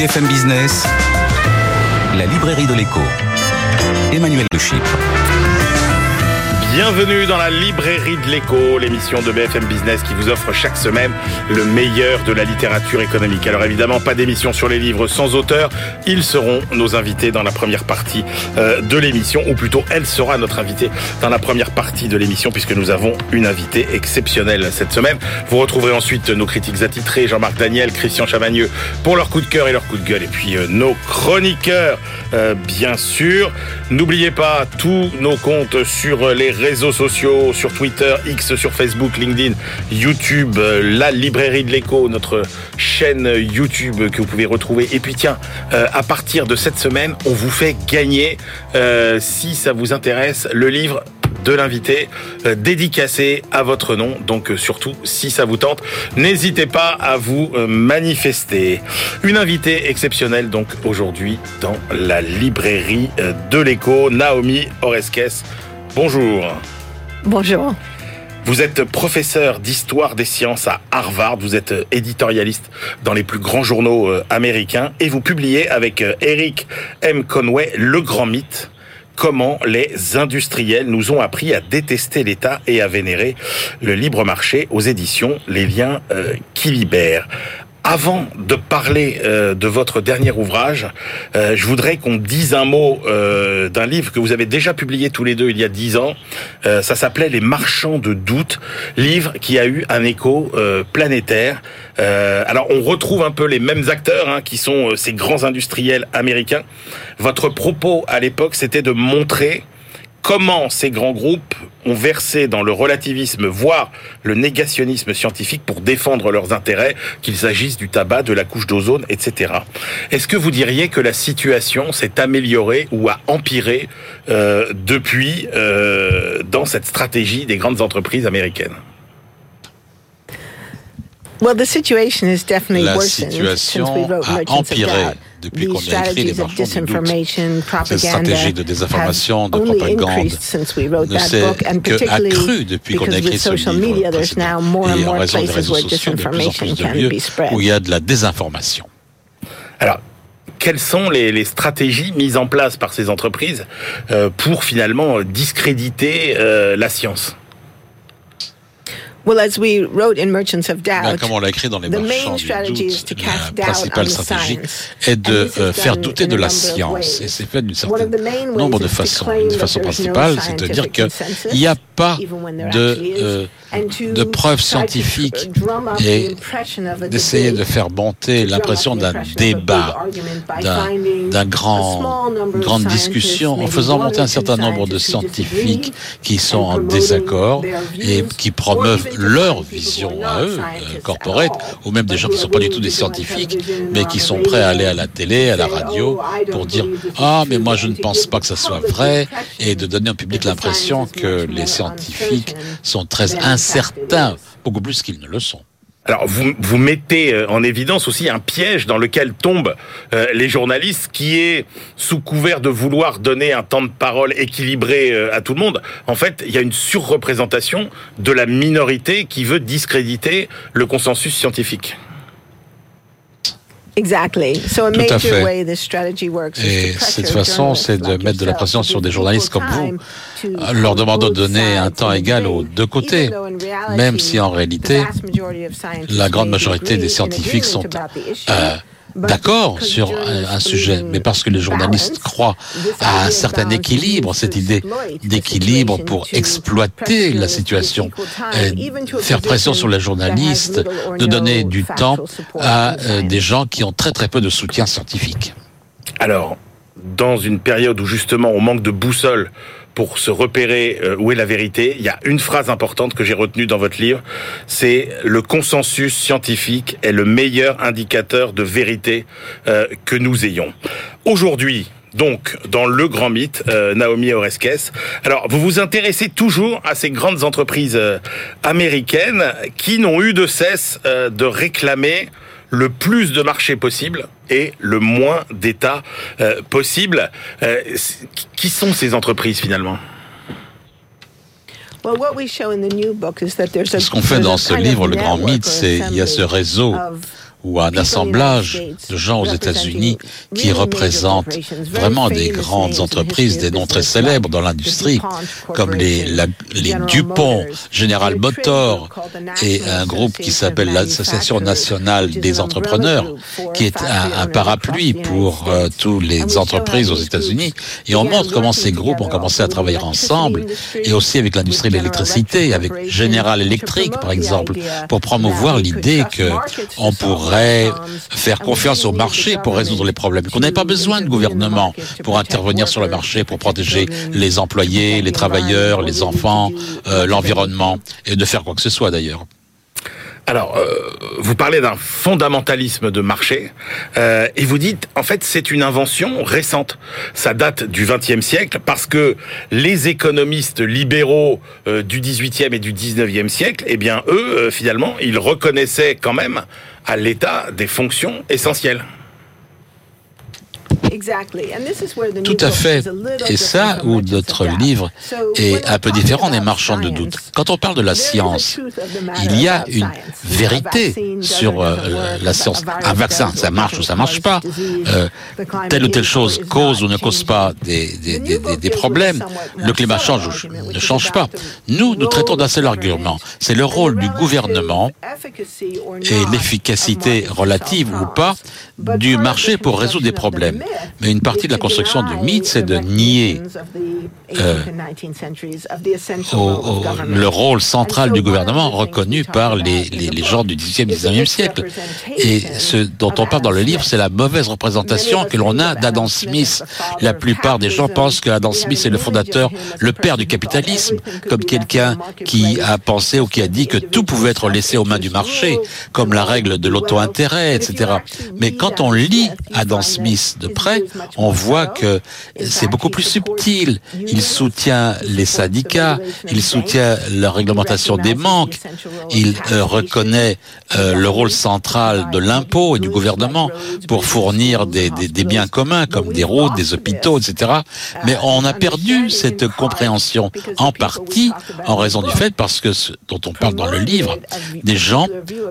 BFM Business, la librairie de l'écho. Emmanuel Le Chypre. Bienvenue dans la librairie de l'écho, l'émission de BFM Business qui vous offre chaque semaine le meilleur de la littérature économique. Alors évidemment, pas d'émission sur les livres sans auteur. Ils seront nos invités dans la première partie euh, de l'émission, ou plutôt elle sera notre invitée dans la première partie de l'émission puisque nous avons une invitée exceptionnelle cette semaine. Vous retrouverez ensuite nos critiques attitrés, Jean-Marc Daniel, Christian Chavagneux pour leur coup de cœur et leur coup de gueule, et puis euh, nos chroniqueurs, euh, bien sûr. N'oubliez pas tous nos comptes sur les réseaux sociaux, sur Twitter, X, sur Facebook, LinkedIn, YouTube, euh, la librairie de l'écho, notre chaîne YouTube que vous pouvez retrouver. Et puis tiens, euh, à partir de cette semaine, on vous fait gagner, euh, si ça vous intéresse, le livre de l'invité dédicacé à votre nom. Donc surtout, si ça vous tente, n'hésitez pas à vous manifester. Une invitée exceptionnelle donc aujourd'hui dans la librairie de l'écho, Naomi Oreskes. Bonjour. Bonjour. Vous êtes professeur d'histoire des sciences à Harvard, vous êtes euh, éditorialiste dans les plus grands journaux euh, américains et vous publiez avec euh, Eric M. Conway Le Grand Mythe comment les industriels nous ont appris à détester l'État et à vénérer le libre marché aux éditions Les Liens euh, qui libèrent. Avant de parler euh, de votre dernier ouvrage, euh, je voudrais qu'on dise un mot euh, d'un livre que vous avez déjà publié tous les deux il y a dix ans. Euh, ça s'appelait Les Marchands de doute, livre qui a eu un écho euh, planétaire. Euh, alors on retrouve un peu les mêmes acteurs hein, qui sont ces grands industriels américains. Votre propos à l'époque, c'était de montrer comment ces grands groupes ont versé dans le relativisme, voire le négationnisme scientifique pour défendre leurs intérêts, qu'il s'agisse du tabac, de la couche d'ozone, etc. Est-ce que vous diriez que la situation s'est améliorée ou a empiré euh, depuis euh, dans cette stratégie des grandes entreprises américaines? Well, the situation has definitely La worsened since we situation wrote a empiré. Depuis qu'on a écrit Les Marchands du doute. Cette stratégie de désinformation, de propagande ne s'est book, and que particularly accrue depuis qu'on a écrit ce livre précédent. Et en raison des réseaux sociaux, de plus en plus de lieux où il y a de la désinformation. Alors, quelles sont les, les stratégies mises en place par ces entreprises euh, pour finalement discréditer euh, la science? Well, as we wrote in Merchants of Ben, Doubt, comme on l'a écrit dans les the marchands main du strategy is to doute, la principale the stratégie science. est de euh, faire douter de la science. ways. Et c'est fait d'une One of certaine the main ways nombre de façons. Une façon principale, c'est de dire scientific qu'il n'y a pas de, euh, de preuves scientifiques drum up the et impression of a d'essayer de faire monter l'impression d'un débat, d'un grand, small number of grande scientists, discussion en faisant monter un certain nombre de scientifiques qui sont and en désaccord et qui promeuvent leur vision à eux, euh, at corporate, ou même des gens qui ne sont pas du tout des scientifiques, mais qui sont prêts à aller à la télé, à la radio, "Oh, I don't pour dire Ah, mais true," moi je ne pense pas que ça soit vrai, et de donner au public l'impression que les scientifiques sont très incertains, beaucoup plus qu'ils ne le sont. Alors, vous, vous mettez euh, en évidence aussi un piège dans lequel tombent euh, les journalistes, qui est sous couvert de vouloir donner un temps de parole équilibré euh, à tout le monde. En fait, il y a une surreprésentation de la minorité qui veut discréditer le consensus scientifique. Exactly. So a Tout à major fait. way this strategy works is Et cette façon, c'est de like mettre de la pression to sur des journalistes comme vous, time to leur demandant de donner un temps égal aux deux côtés, even though in reality, même si en the réalité, vast majority of scientists la grande majorité des scientifiques sont euh, d'accord because sur un, sujet, mais parce que les journalistes croient à un certain équilibre, cette idée d'équilibre pour to exploiter la situation, faire pression sur les journalistes, de donner du temps à euh, des gens qui ont très très peu de soutien scientifique. Alors, dans une période où justement on manque de boussole pour se repérer euh, où est la vérité, il y a une phrase importante que j'ai retenue dans votre livre, c'est le consensus scientifique est le meilleur indicateur de vérité euh, que nous ayons. Aujourd'hui, donc, dans le grand mythe, euh, Naomi Oreskes. Alors, vous vous intéressez toujours à ces grandes entreprises américaines qui n'ont eu de cesse de réclamer le plus de marché possible et le moins d'État euh, possible. Euh, qui sont ces entreprises finalement? Well, what we show in the new book is that there's a- Ce qu'on fait dans ce livre, Le Grand Mythe, c'est il y a ce réseau ou un assemblage de gens aux États-Unis qui représentent vraiment des grandes entreprises, des noms très célèbres dans l'industrie, comme les, les Dupont, General Motors et un groupe qui s'appelle l'Association nationale des entrepreneurs, qui est un, un parapluie pour euh, toutes les entreprises aux États-Unis. Et on montre comment ces groupes ont commencé à travailler ensemble et aussi avec l'industrie de l'électricité, avec General Electric par exemple, pour promouvoir l'idée que on pourrait faire confiance au marché pour résoudre les problèmes, qu'on n'avait pas besoin de gouvernement pour intervenir sur le marché, pour protéger les employés, les travailleurs, les enfants, euh, l'environnement, et de faire quoi que ce soit d'ailleurs. Alors, euh, vous parlez d'un fondamentalisme de marché euh, et vous dites, en fait, c'est une invention récente. Ça date du XXe siècle parce que les économistes libéraux euh, du XVIIIe et du XIXe siècle, eh bien, eux, euh, finalement, ils reconnaissaient quand même à l'État des fonctions essentielles. Tout à fait. Et ça, où notre livre est un peu différent des marchands de doute. Quand on parle de la science, il y a une vérité sur euh, la science. Un vaccin, ça marche ou ça marche pas. Euh, telle ou telle chose cause ou ne cause pas des, des, des, des problèmes. Le climat change ou ne change pas. Nous, nous traitons d'un seul argument. C'est le rôle du gouvernement et l'efficacité relative ou pas du marché pour résoudre des problèmes. Mais une partie de la construction du mythe, c'est de nier euh, le rôle central du gouvernement reconnu par les, gens du 18e et 19e siècle. Et ce dont on parle dans le livre, c'est la mauvaise représentation que l'on a d'Adam Smith. La plupart des gens pensent que Adam Smith est le fondateur, le père du capitalisme, comme quelqu'un qui a pensé ou qui a dit que tout pouvait être laissé aux mains du marché, comme la règle de l'auto-intérêt, etc. Mais quand on lit Adam Smith de près, on voit que c'est beaucoup plus subtil. Il soutient les syndicats, il soutient la réglementation des manques, il euh, reconnaît euh, le rôle central de l'impôt et du gouvernement pour fournir des, des, des, biens communs comme des routes, des hôpitaux, etc. Mais on a perdu cette compréhension en partie en raison du fait parce que ce dont on parle dans le livre, des gens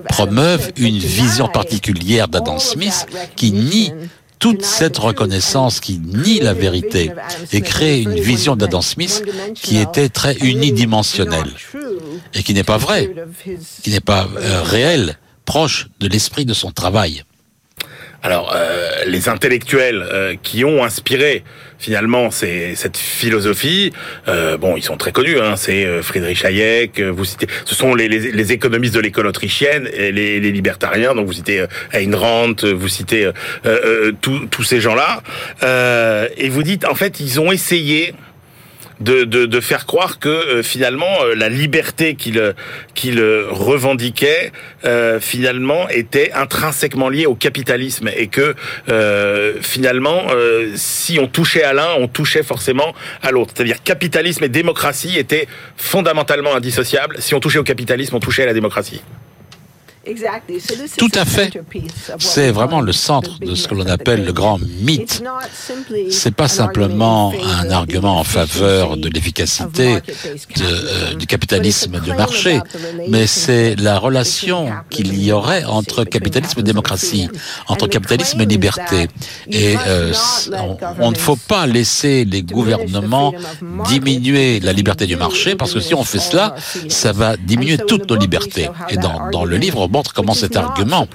promeuvent une vision particulière d'Adam Smith qui nie toute cette reconnaissance qui nie la vérité et crée une vision d'Adam Smith qui était très unidimensionnelle et qui n'est pas vraie, qui n'est pas euh, réelle, proche de l'esprit de son travail. Alors, euh, les intellectuels euh, qui ont inspiré finalement cette philosophie, euh, bon, ils sont très connus. Hein, c'est euh, Friedrich Hayek. Vous citez, ce sont les, les, les économistes de l'école autrichienne et les, les, libertariens. Donc vous citez Ayn Rand, vous citez tous ces gens-là, et vous dites en fait ils ont essayé de, de, de, faire croire que euh, finalement euh, la liberté qu'il qu'il revendiquait euh, finalement était intrinsèquement liée au capitalisme et que finalement si on touchait à l'un, on touchait forcément à l'autre. C'est-à-dire capitalisme et démocratie étaient fondamentalement indissociables. Si on touchait au capitalisme, on touchait à la démocratie. Tout à fait. C'est vraiment le centre de ce que l'on appelle le grand mythe. C'est pas simplement un argument en faveur de l'efficacité euh, du capitalisme de marché, mais c'est la relation qu'il y aurait entre capitalisme et démocratie, entre capitalisme et liberté. Et euh, on, on, ne faut pas laisser les gouvernements diminuer la liberté du marché, parce que si on fait cela, ça va diminuer toutes nos libertés. Et dans, dans le livre, on comment cet argument,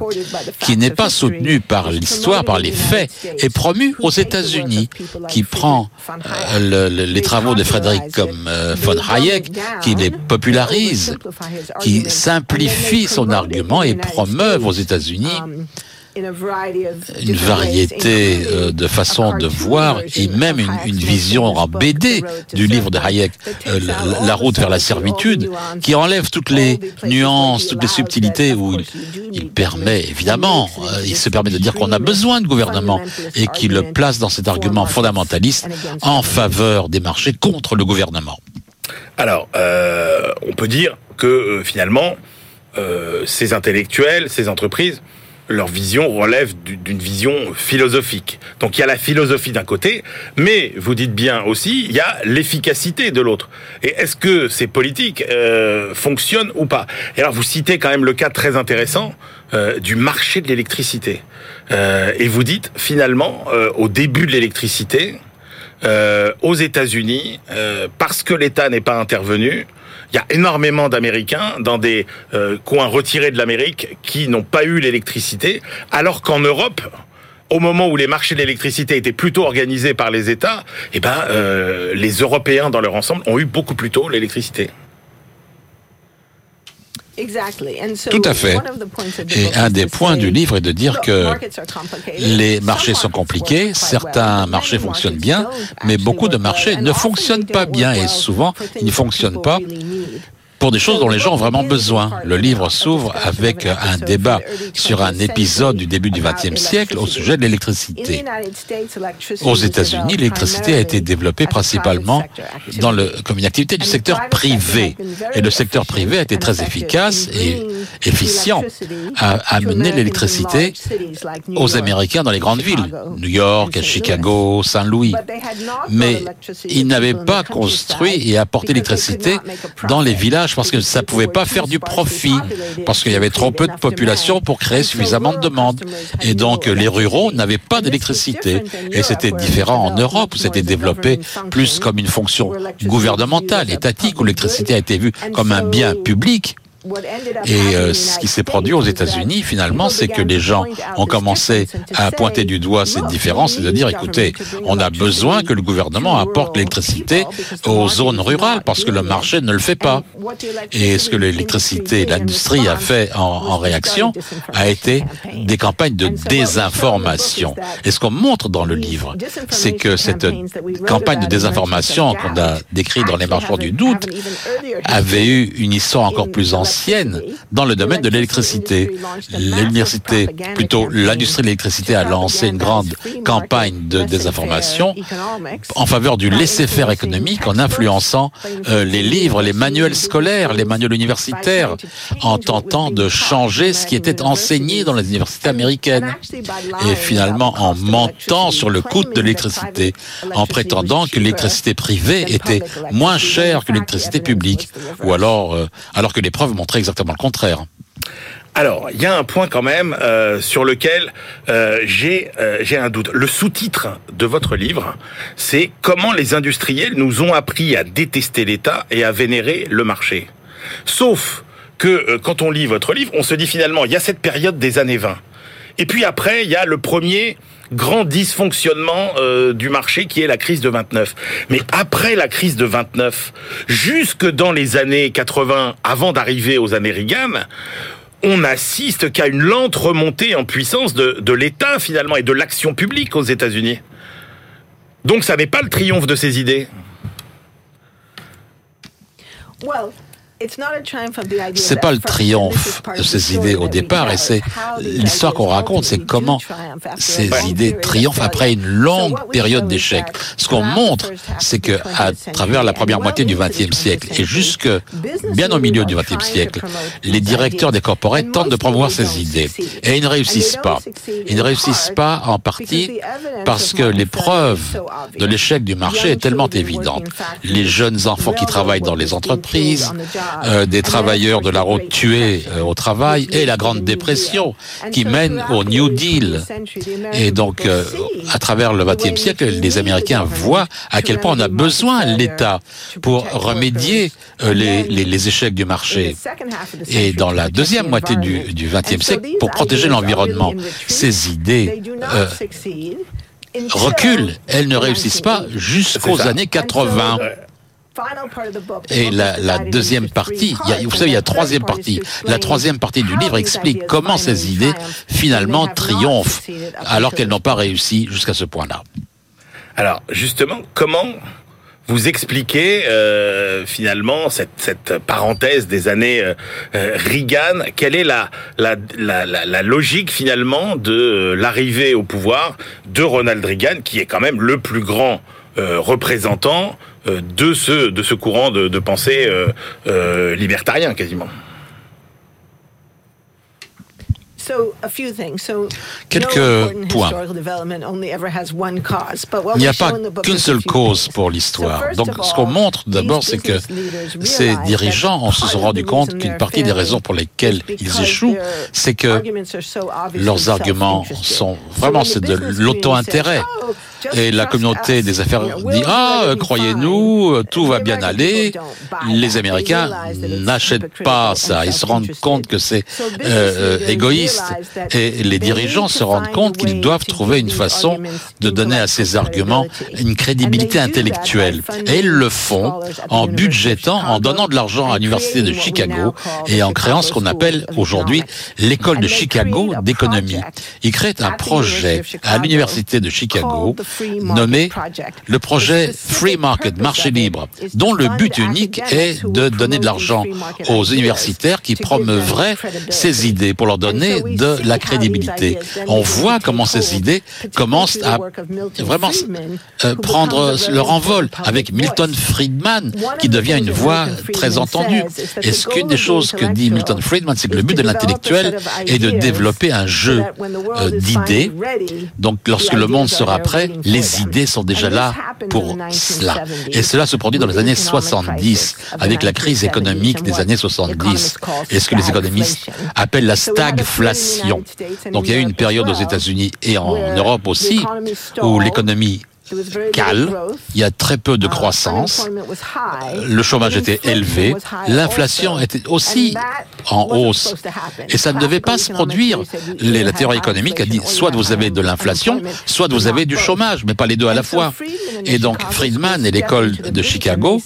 qui n'est pas soutenu par l'histoire, par les faits, est promu aux États-Unis, qui prend euh, le, les travaux de Frédéric euh, von Hayek, qui les popularise, qui simplifie son argument et promeut aux États-Unis une variété euh, de façons de voir et même une, une, vision en BD du livre de Hayek, euh, la, la, route vers la servitude, qui enlève toutes les nuances, toutes les subtilités où il, il permet, évidemment, euh, il se permet de dire qu'on a besoin de gouvernement et qu'il le place dans cet argument fondamentaliste en faveur des marchés contre le gouvernement. Alors, on peut dire que finalement, ces intellectuels, ces entreprises, leur vision relève d'une vision philosophique. Donc il y a la philosophie d'un côté, mais vous dites bien aussi, il y a l'efficacité de l'autre. Et est-ce que ces politiques euh, fonctionnent ou pas? Et alors vous citez quand même le cas très intéressant euh, du marché de l'électricité. Euh, et vous dites finalement, euh, au début de l'électricité, euh, aux États-Unis, parce que l'État n'est pas intervenu, il y a énormément d'Américains dans des euh, coins retirés de l'Amérique qui n'ont pas eu l'électricité, alors qu'en Europe, au moment où les marchés de l'électricité étaient plutôt organisés par les États, eh ben, euh, les Européens dans leur ensemble ont eu beaucoup plus tôt l'électricité. Tout à fait. Et un des points du livre est de dire que les marchés sont compliqués, certains marchés fonctionnent bien, mais beaucoup de marchés ne fonctionnent pas bien et souvent ils ne fonctionnent pas pour des choses dont les gens ont vraiment besoin. Le livre s'ouvre avec un débat sur un épisode du début du XXe siècle au sujet de l'électricité. Aux États-Unis, l'électricité a été développée principalement comme une activité du secteur privé. Et le secteur privé a été très efficace et efficient à amener l'électricité aux Américains dans les grandes villes, New York, Chicago, Saint-Louis. Mais ils n'avaient pas construit et apporté l'électricité dans les villages parce que ça ne pouvait pas faire du profit, parce qu'il y avait trop peu de population pour créer suffisamment de demande. Et donc les ruraux n'avaient pas d'électricité. Et c'était différent en Europe, où c'était développé plus comme une fonction gouvernementale, étatique, où l'électricité a été vue comme un bien public et euh, ce qui s'est produit aux États-Unis, finalement, c'est que les gens ont commencé à pointer du doigt cette différence et de dire, écoutez, on a besoin que le gouvernement apporte l'électricité aux zones rurales parce que le marché ne le fait pas. Et ce que l'électricité, l'industrie a fait en, en, réaction a été des campagnes de désinformation. Et ce qu'on montre dans le livre, c'est que cette campagne de désinformation qu'on a décrite dans les marchands du doute avait eu une histoire encore plus ancienne dans le domaine de l'électricité. L'université, plutôt l'industrie de l'électricité a lancé une grande campagne de désinformation en faveur du laisser-faire économique en influençant euh, les livres, les manuels scolaires, les manuels universitaires, en tentant de changer ce qui était enseigné dans les universités américaines. Et finalement, en mentant sur le coût de l'électricité, en prétendant que l'électricité privée était moins chère que l'électricité publique, ou alors, euh, alors que les preuves exactement le contraire. Alors, il y a un point quand même euh, sur lequel euh, j'ai euh, j'ai un doute. Le sous-titre de votre livre, c'est comment les industriels nous ont appris à détester l'État et à vénérer le marché. Sauf que euh, quand on lit votre livre, on se dit finalement, il y a cette période des années 20. Et puis après, il y a le premier grand dysfonctionnement euh, du marché qui est la crise de 29. Mais après la crise de 29, jusque dans les années 80, avant d'arriver aux années on assiste qu'à une lente remontée en puissance de, l'État finalement et de l'action publique aux États-Unis. Donc ça n'est pas le triomphe de ces idées. C'est pas le triomphe de ces idées au départ, et c'est l'histoire qu'on raconte, c'est comment ces idées triomphent après une longue période d'échec. Ce qu'on montre, c'est que à travers la première moitié du XXe siècle et jusque bien au milieu du XXe siècle, les directeurs des corporates tentent de promouvoir ces idées et ils ne réussissent pas. Ils ne réussissent pas en partie parce que les preuves de l'échec du marché est tellement évidente. Les jeunes enfants qui travaillent dans les entreprises, euh, des travailleurs de la route tués euh, au travail et la Grande Dépression qui mène au New Deal. Et donc, euh, à travers le XXe siècle, les Américains voient à quel point on a besoin de l'État pour remédier les, les, les, échecs du marché. Et dans la deuxième moitié du XXe siècle, pour protéger l'environnement, ces idées reculent. Elles ne réussissent pas jusqu'aux années 80. Et la, la deuxième partie, il y a, vous savez, il y a troisième partie. La troisième partie du livre explique comment ces idées finalement triomphent alors qu'elles n'ont pas réussi jusqu'à ce point-là. Alors justement, comment vous expliquez euh, finalement cette, cette, parenthèse des années euh, Reagan? Quelle est la, la, la, la logique finalement de l'arrivée au pouvoir de Ronald Reagan, qui est quand même le plus grand euh, représentant euh, de ce de ce courant de, de pensée euh, libertarien quasiment. Quelques points. Il n'y a pas qu'une seule cause pour l'histoire. Donc ce qu'on montre d'abord, c'est que ces dirigeants se sont rendus compte qu'une partie des raisons pour lesquelles ils échouent, c'est que leurs arguments sont vraiment c'est de l'auto-intérêt. Et la communauté des affaires dit Ah, croyez-nous, tout va bien aller. Les Américains n'achètent pas ça. Ils se rendent compte que c'est euh, euh, égoïste. Et les dirigeants se rendent compte qu'ils doivent trouver une façon de donner à ces arguments une crédibilité intellectuelle. Et ils le font en budgétant, en donnant de l'argent à l'Université de Chicago et en créant ce qu'on appelle aujourd'hui l'école de Chicago d'économie. Ils créent un projet à l'Université de Chicago nommé le projet Free Market, marché libre, dont le but unique est de donner de l'argent aux universitaires qui promeuvraient ces idées pour leur donner de la crédibilité. On voit comment ces idées commencent à vraiment euh, prendre leur envol avec Milton Friedman qui devient une voix très entendue. Et ce qu'une des choses que dit Milton Friedman, c'est que le but de l'intellectuel est de développer un jeu euh, d'idées. Donc lorsque le monde sera prêt, les idées sont déjà là pour cela. Et cela se produit dans les années 70, avec la crise économique des années 70, et ce que les économistes appellent la stagflation? Donc il y a eu une période aux États-Unis et en Europe aussi, où l'économie calme, il y a très peu de uh, croissance, le chômage était élevé, l'inflation était aussi en hausse. Et ça ne devait pas se produire. la théorie économique a dit soit vous avez de l'inflation, soit vous avez du chômage, mais pas les deux à la fois. Et donc Friedman et l'école de Chicago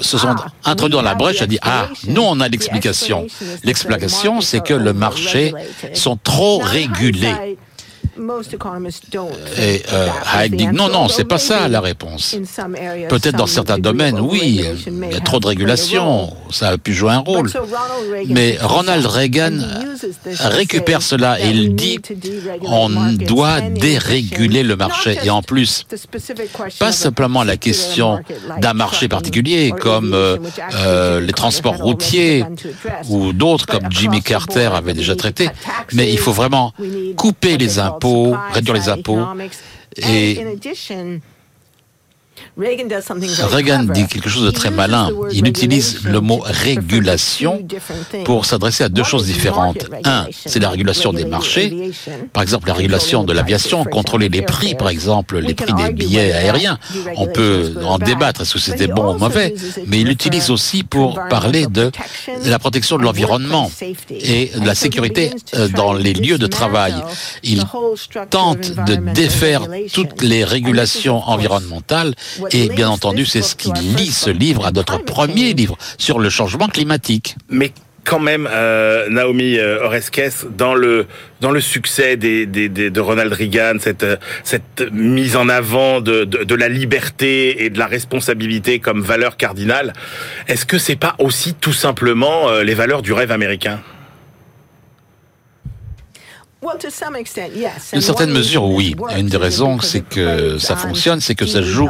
se sont ah, introduits dans la brèche et dit ah, nous on a l'explication. L'explication c'est que le marché sont trop régulés. Et euh, Hayek dit non, non, c'est pas ça la réponse. Peut-être dans certains domaines, oui, il y a trop de régulation, ça a pu jouer un rôle. Mais Ronald Reagan récupère cela. et il dit on doit déréguler le marché. Et en plus, pas simplement la question d'un marché particulier comme euh, euh, les transports routiers ou d'autres comme Jimmy Carter avait déjà traité, mais il faut vraiment couper les impôts réduire les impôts. Et Reagan dit quelque chose de très malin. Il utilise le mot régulation pour s'adresser à deux choses différentes. Un, c'est la régulation des marchés. Par exemple, la régulation de l'aviation, contrôler les prix, par exemple, les prix des billets aériens. On peut en débattre, est-ce que c'était bon ou mauvais, mais il l'utilise aussi pour parler de la protection de l'environnement et de la sécurité euh, dans les lieux de travail. Il tente de défaire toutes les régulations environnementales et bien entendu, c'est ce qui lie ce livre à notre premier livre sur le changement climatique. Mais quand même, euh, Naomi euh, Oreskes, dans le dans le succès des, des, de Ronald Reagan, cette cette mise en avant de, de, de, la liberté et de la responsabilité comme valeur cardinale, est-ce que c'est pas aussi tout simplement euh, les valeurs du rêve américain? D'une certaine mesure, oui. Une des raisons, c'est que ça fonctionne, c'est que ça joue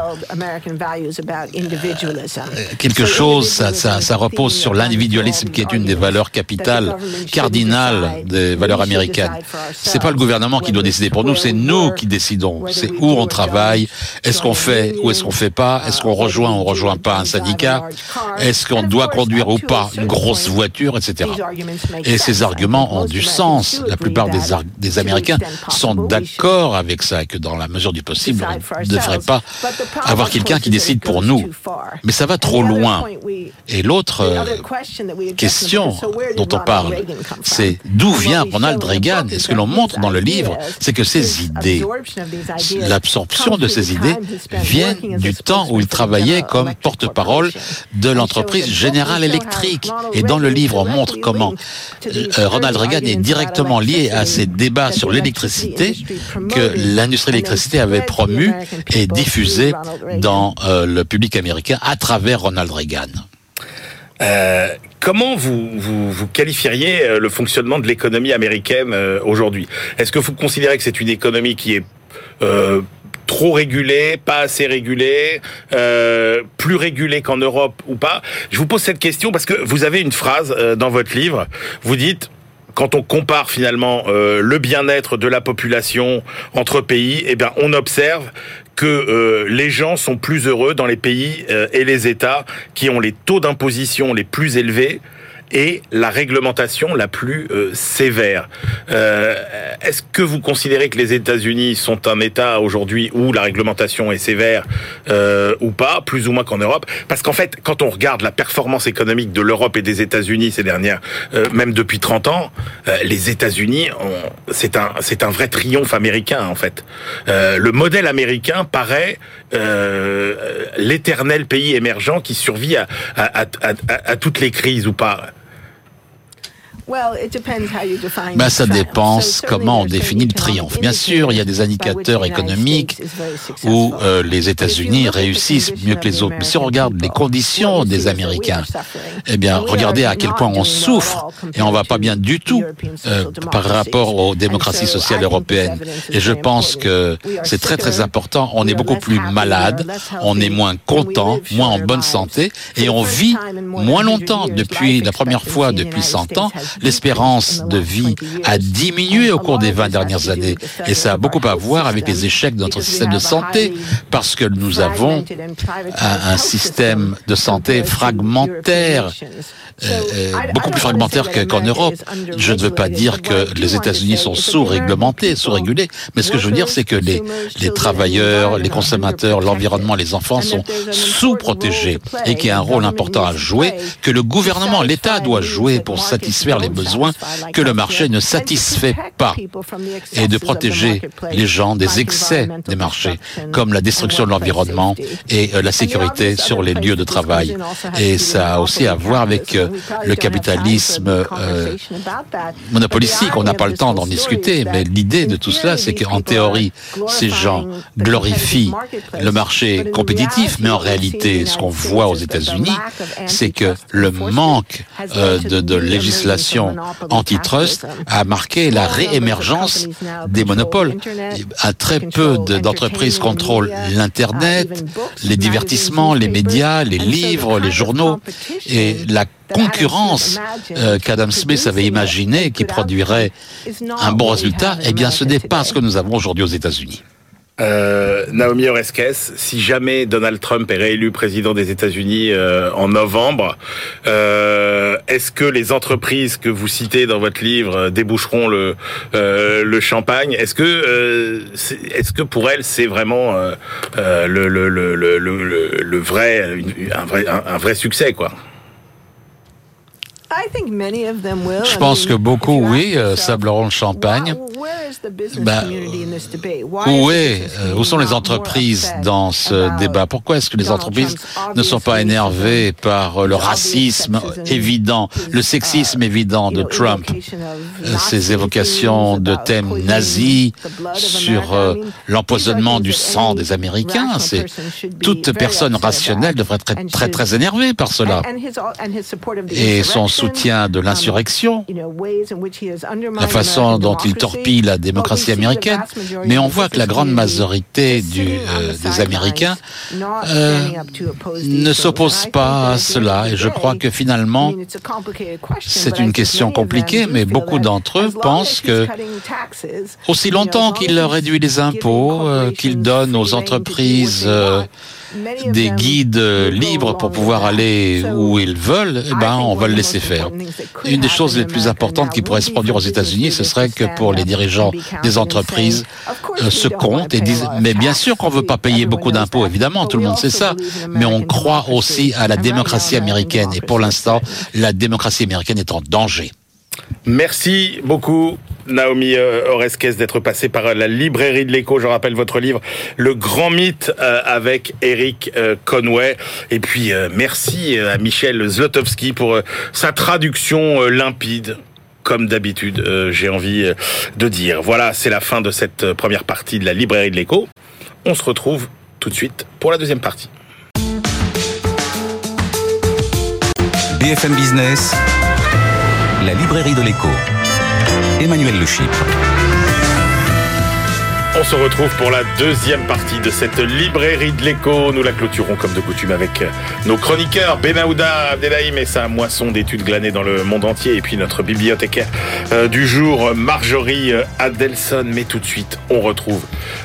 quelque chose, ça, ça, ça repose sur l'individualisme qui est une des valeurs capitales, cardinales des valeurs américaines. C'est pas le gouvernement qui doit décider pour nous, c'est nous qui décidons. C'est où on travaille, est-ce qu'on fait ou est-ce qu'on fait pas, est-ce qu'on rejoint ou on rejoint pas un syndicat, est-ce qu'on doit conduire ou pas une grosse voiture, etc. Et ces arguments ont du sens. La plupart des arguments des Américains sont d'accord avec ça, que dans la mesure du possible, on ne devrait pas avoir quelqu'un qui décide pour nous. Mais ça va trop loin. Et l'autre euh, question dont on parle, c'est d'où vient Ronald Reagan? Et ce que l'on montre dans le livre, c'est que ces idées, l'absorption de ces idées viennent du temps où il travaillait comme porte-parole de l'entreprise General Electric. Et dans le livre, on montre comment euh, Ronald Reagan est directement lié à ces débat sur l'électricité que l'industrie de l'électricité avait promu et diffusé dans euh, le public américain à travers Ronald Reagan. Euh, comment vous, vous, qualifieriez euh, le fonctionnement de l'économie américaine aujourd'hui? Est-ce que vous considérez que c'est une économie qui est trop régulée, pas assez régulée, plus régulée qu'en Europe ou pas? Je vous pose cette question parce que vous avez une phrase dans votre livre. Vous dites quand on compare finalement le bien-être de la population entre pays, eh bien, on observe que les gens sont plus heureux dans les pays et les États qui ont les taux d'imposition les plus élevés et la réglementation la plus euh, sévère. Euh, Est-ce que vous considérez que les États-Unis sont un État aujourd'hui où la réglementation est sévère euh, ou pas, plus ou moins qu'en Europe? Parce qu'en fait, quand on regarde la performance économique de l'Europe et des États-Unis ces dernières, euh, même depuis 30 ans, euh, les États-Unis, c'est un, c'est un vrai triomphe américain en fait. le modèle américain paraît l'éternel pays émergent qui survit à, à, à, à toutes les crises ou pas. Ben, ça dépend comment on définit le triomphe. Bien sûr, il y a des indicateurs économiques où euh, les États-Unis réussissent mieux que les autres. Mais si on regarde les conditions des Américains, eh bien, regardez à quel point on souffre et on va pas bien du tout euh, par rapport aux démocraties sociales européennes. Et je pense que c'est très très important. On est beaucoup plus malade, on est moins content, moins en bonne santé et on vit moins longtemps depuis la première fois depuis 100 ans l'espérance de vie a diminué au cours des 20 dernières années. Et ça a beaucoup à voir avec les échecs de notre système de santé, parce que nous avons un, système de santé fragmentaire, euh, euh, beaucoup plus fragmentaire qu'en Europe. Je ne veux pas dire que les États-Unis sont sous-réglementés, sous-régulés, mais ce que je veux dire, c'est que les, les travailleurs, les consommateurs, l'environnement, les enfants sont sous-protégés et qu'il y a un rôle important à jouer, que le gouvernement, l'État doit jouer pour satisfaire les besoins que le marché ne satisfait pas et de protéger les gens des excès des marchés, comme la destruction de l'environnement et euh, la sécurité sur les lieux de travail. Et ça a aussi à voir avec euh, le capitalisme euh, monopolistique. On n'a pas le temps d'en discuter, mais l'idée de tout cela, c'est qu'en théorie, ces gens glorifient le marché compétitif, mais en réalité, ce qu'on voit aux États-Unis, c'est que le manque de, de législation antitrust a marqué la réémergence des monopoles. Un très peu d'entreprises contrôlent l'Internet, les divertissements, les médias, les livres, les journaux et la concurrence euh, qu'Adam Smith avait imaginé qui produirait un bon résultat, eh bien ce n'est pas ce que nous avons aujourd'hui aux États-Unis. Euh, Naomi Oreskes, si jamais Donald Trump est réélu président des États-Unis euh, en novembre, euh, est-ce que les entreprises que vous citez dans votre livre déboucheront le le champagne? Est-ce que est-ce que pour elle c'est vraiment le, le, le vrai un vrai un vrai succès quoi? Je pense que beaucoup, oui, euh, sableront le champagne. Bah, où, est, euh, où sont les entreprises dans ce débat? Pourquoi est-ce que les entreprises ne sont pas énervées par le racisme évident, le sexisme évident de Trump, euh, ces évocations de thèmes nazis sur l'empoisonnement du sang des Américains. C'est toute personne rationnelle devrait être très très énervée par cela. Et son de l'insurrection, la façon dont il torpille la démocratie américaine, mais on voit que la grande majorité euh, des Américains euh, ne s'oppose pas à cela. Et je crois que finalement, c'est une question compliquée, mais beaucoup d'entre eux pensent que aussi longtemps qu'il réduit les impôts, euh, qu'il donne aux entreprises des guides libres pour pouvoir aller où ils veulent, eh ben, on va le laisser faire. Une des choses les plus importantes qui pourraient se produire aux États-Unis, ce serait que pour les dirigeants des entreprises euh, se comptent et disent, mais bien sûr qu'on ne veut pas payer beaucoup d'impôts, évidemment, tout le monde sait ça, mais on croit aussi à la démocratie américaine. Et pour l'instant, la démocratie américaine est en danger. Merci beaucoup. Naomi euh, Oreskes d'être passée par la librairie de l'écho. Je rappelle votre livre Le grand mythe euh, avec Eric euh, Conway. Et puis merci à Michel Zlotowski pour sa traduction limpide comme d'habitude, j'ai envie de dire. Voilà, c'est la fin de cette première partie de la librairie de l'écho. On se retrouve tout de suite pour la deuxième partie. BFM Business, la librairie de l'écho. Emmanuel Le On se retrouve pour la deuxième partie de cette librairie de l'écho. Nous la clôturons comme de coutume avec nos chroniqueurs Benahouda Abdelhaim et sa moisson d'études glanées dans le monde entier et puis notre bibliothécaire euh, du jour Marjorie euh, Adelson. Mais tout de suite, on retrouve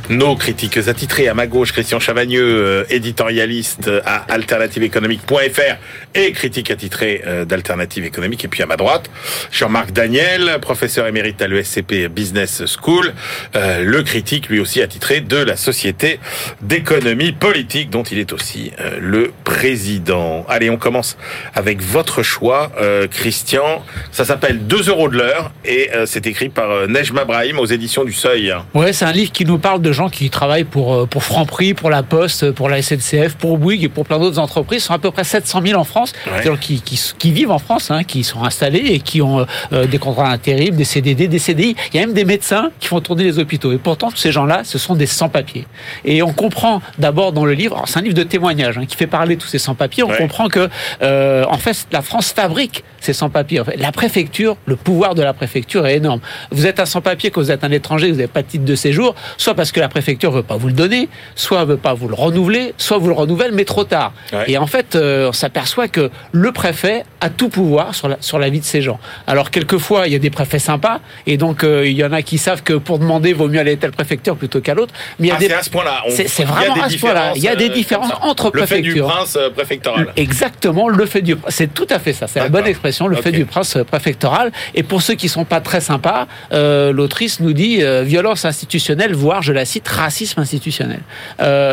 nos critiques attitrés à ma gauche Christian Chavagneux, euh, éditorialiste à alternativeéconomique.fr et critique attitré d'Alternative économique et puis à ma droite Jean-Marc Daniel, professeur émérite à l'ESCP Business School, le critique lui aussi attitré de la Société d'économie politique, dont il est aussi euh, le président. Allez, on commence avec votre choix, euh, Christian. Ça s'appelle 2 euros de l'heure et euh, c'est écrit par Nejma Brahim aux éditions du Seuil. Ouais, c'est un livre qui nous parle de gens qui travaillent pour, pour Franprix, pour la Poste, pour la SNCF, pour Bouygues et pour plein d'autres entreprises. Ce sont à peu près 700 000 en France, qui, qui, vivent en France, hein, qui sont installés et qui ont des contrats intérim, des CDD, des CDI. Il y a même des médecins qui font tourner les hôpitaux. Et pourtant, ces gens-là, ce sont des sans-papiers. Et on comprend d'abord dans le livre, c'est un livre de témoignages hein, qui fait parler tous ces sans-papiers, on comprend que, euh, en fait, la France fabrique ces sans-papiers. En fait, la préfecture, le pouvoir de la préfecture est énorme. Vous êtes un sans-papier quand vous êtes un étranger, vous n'avez pas de titre de séjour, soit parce que la préfecture veut pas vous le donner, soit veut pas vous le renouveler, soit vous le renouvelle, mais trop tard. Et en fait, euh, on s'aperçoit que le préfet a tout pouvoir sur la, sur la vie de ces gens. Alors, quelquefois, il y a des préfets sympas, et donc, euh, il y en a qui savent que pour demander, vaut mieux aller à tel plutôt qu'à l'autre. Mais ah, c'est à ce point-là. C'est vraiment à ce point-là. Il y a des différences euh, entre préfectures. Le fait du prince euh, préfectoral. Exactement, le fait du. C'est tout à fait ça. C'est la bonne expression, le fait du prince euh, préfectoral. Et pour ceux qui sont pas très sympas, l'autrice nous dit violence institutionnelle, voire, je la cite, racisme institutionnel.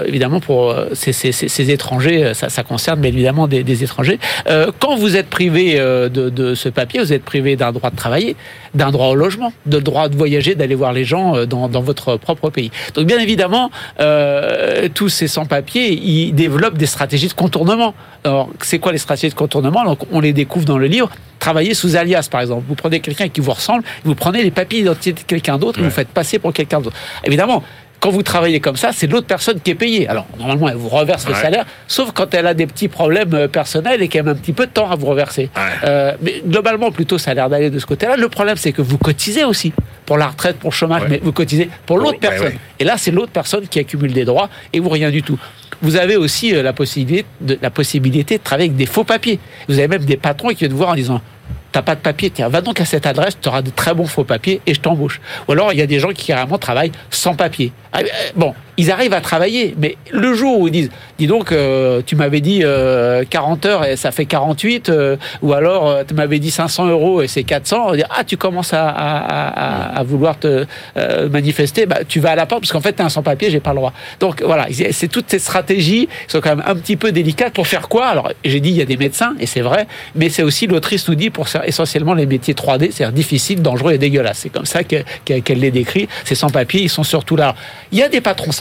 évidemment, pour ces, ces, ces, étrangers, ça, ça, concerne mais évidemment des, des étrangers. quand vous êtes privé de, de, ce papier, vous êtes privé d'un droit de travailler, d'un droit au logement, de droit de voyager, d'aller voir les gens dans, dans votre propre pays. Donc bien évidemment, euh, tous ces sans-papiers, ils développent des stratégies de contournement. Alors, c'est quoi les stratégies de contournement? Donc, on les découvre dans le livre. Travailler sous alias, par exemple. Vous prenez quelqu'un qui vous ressemble, vous prenez les papiers d'identité de quelqu'un d'autre et vous faites passer pour quelqu'un d'autre. Évidemment, quand vous travaillez comme ça, c'est l'autre personne qui est payée. Alors, normalement, elle vous reverse le salaire, sauf quand elle a des petits problèmes euh, personnels et qu'elle a un petit peu de temps à vous reverser. Euh, mais globalement, plutôt, ça a l'air d'aller de ce côté-là. Le problème, c'est que vous cotisez aussi pour la retraite, pour le chômage, mais vous cotisez pour l'autre personne. Et là, c'est l'autre personne qui accumule des droits et vous rien du tout. Vous avez aussi euh, la possibilité de, la possibilité de travailler avec des faux papiers. Vous avez même des patrons qui viennent vous voir en disant t'as pas de papier, tiens, va donc à cette adresse, tu auras de très bons faux papiers et je t'embauche. Ou alors, il y a des gens qui carrément travaillent sans papier. Ah, euh, bon, ils arrivent à travailler, mais le jour où ils disent, dis donc, euh, tu m'avais dit 40 euh, heures et ça fait 48, ou alors tu m'avais dit 500 euros et c'est 400, on va dire, ah, tu commences à, vouloir te manifester, bah, tu vas à la porte parce qu'en fait, tu es un sans-papier, j'ai pas le droit. Donc voilà, c'est toutes ces stratégies qui sont quand même un petit peu délicates pour faire quoi? Alors, j'ai dit, il y a des médecins, et c'est vrai, mais c'est aussi, l'autrice nous dit, pour essentiellement les métiers 3D, c'est-à-dire difficiles, dangereux et dégueulasses. C'est comme ça qu'elle les décrit. Ces sans-papiers, ils sont surtout là. Il y a des patrons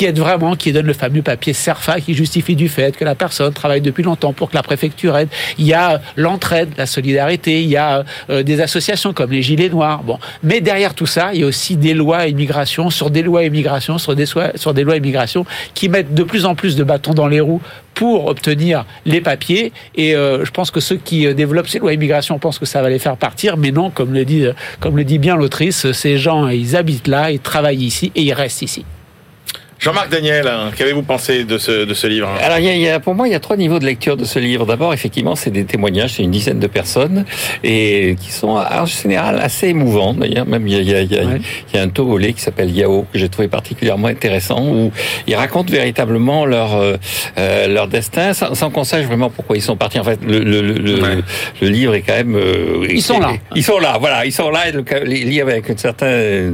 qui aident vraiment, qui donnent le fameux papier CERFA qui justifie du fait que la personne travaille depuis longtemps pour que la préfecture aide. Il y a l'entraide, la solidarité, il y a euh, des associations comme les Gilets Noirs. Bon, mais derrière tout ça, il y a aussi des lois immigration sur des lois immigration sur des, lois immigration qui mettent de plus en plus de bâtons dans les roues pour obtenir les papiers. Et euh, je pense que ceux qui euh, développent ces lois immigration pensent que ça va les faire partir, mais non, comme le dit, comme le dit bien l'autrice, ces gens, ils habitent là, ils travaillent ici et ils restent ici. Jean-Marc Daniel, hein, qu'avez-vous pensé de ce, de ce livre? Alors, il y, a, pour moi, il y a trois niveaux de lecture de ce livre. D'abord, effectivement, c'est des témoignages, c'est une dizaine de personnes, et qui sont en général assez émouvants. D'ailleurs, même il y a, il y a, il y a un Togolais qui s'appelle Yao, que j'ai trouvé particulièrement intéressant, où ils racontent véritablement leur euh, euh leur destin, sans, sans qu'on sache vraiment pourquoi ils sont partis. En fait, le, le, le, le livre est quand même... Euh, ils sont là. Ils sont là, voilà. Ils sont là, et le livre avec un certain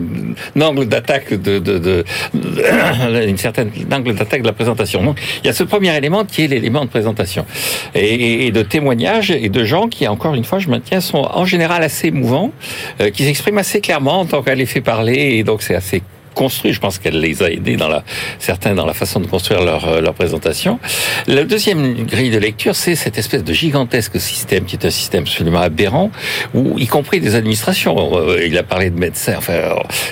angle d'attaque de, de, de, de une certaine angle d'attaque de la présentation. Donc, il y a ce premier élément qui est l'élément de présentation et, de témoignage et de gens qui, encore une fois, je maintiens, sont en général assez émouvants, euh, qui s'expriment assez clairement en tant qu'elle les fait parler et donc c'est assez construit. Je pense qu'elle les a aidés dans la, certains dans la façon de construire leur, euh, leur présentation. La deuxième grille de lecture, c'est cette espèce de gigantesque système qui est un système absolument aberrant, où y compris des administrations. Euh, il a parlé de médecins. Enfin,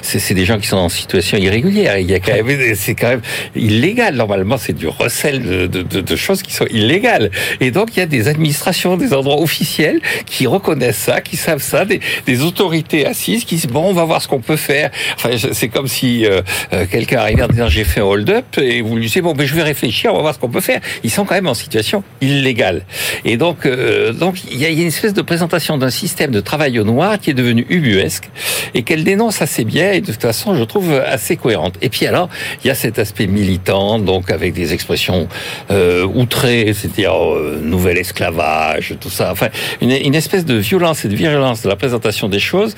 c'est des gens qui sont en situation irrégulière. Il y a quand même, c'est quand même illégal. Normalement, c'est du recel de, de, de, choses qui sont illégales. Et donc, il y a des administrations, des endroits officiels qui reconnaissent ça, qui savent ça, des, des autorités assises qui disent bon, on va voir ce qu'on peut faire. Enfin, c'est comme si si quelqu'un arrive en disant j'ai fait un hold-up et vous lui dites bon ben je vais réfléchir, on va voir ce qu'on peut faire. Ils sont quand même en situation illégale. Et donc donc il y a une espèce de présentation d'un système de travail au noir qui est devenu ubuesque et qu'elle dénonce assez bien et de toute façon je trouve assez cohérente. Et puis alors il y a cet aspect militant donc avec des expressions euh, outrées, c'est-à-dire euh, nouvel esclavage, tout ça. Enfin une, une espèce de violence et de virulence de la présentation des choses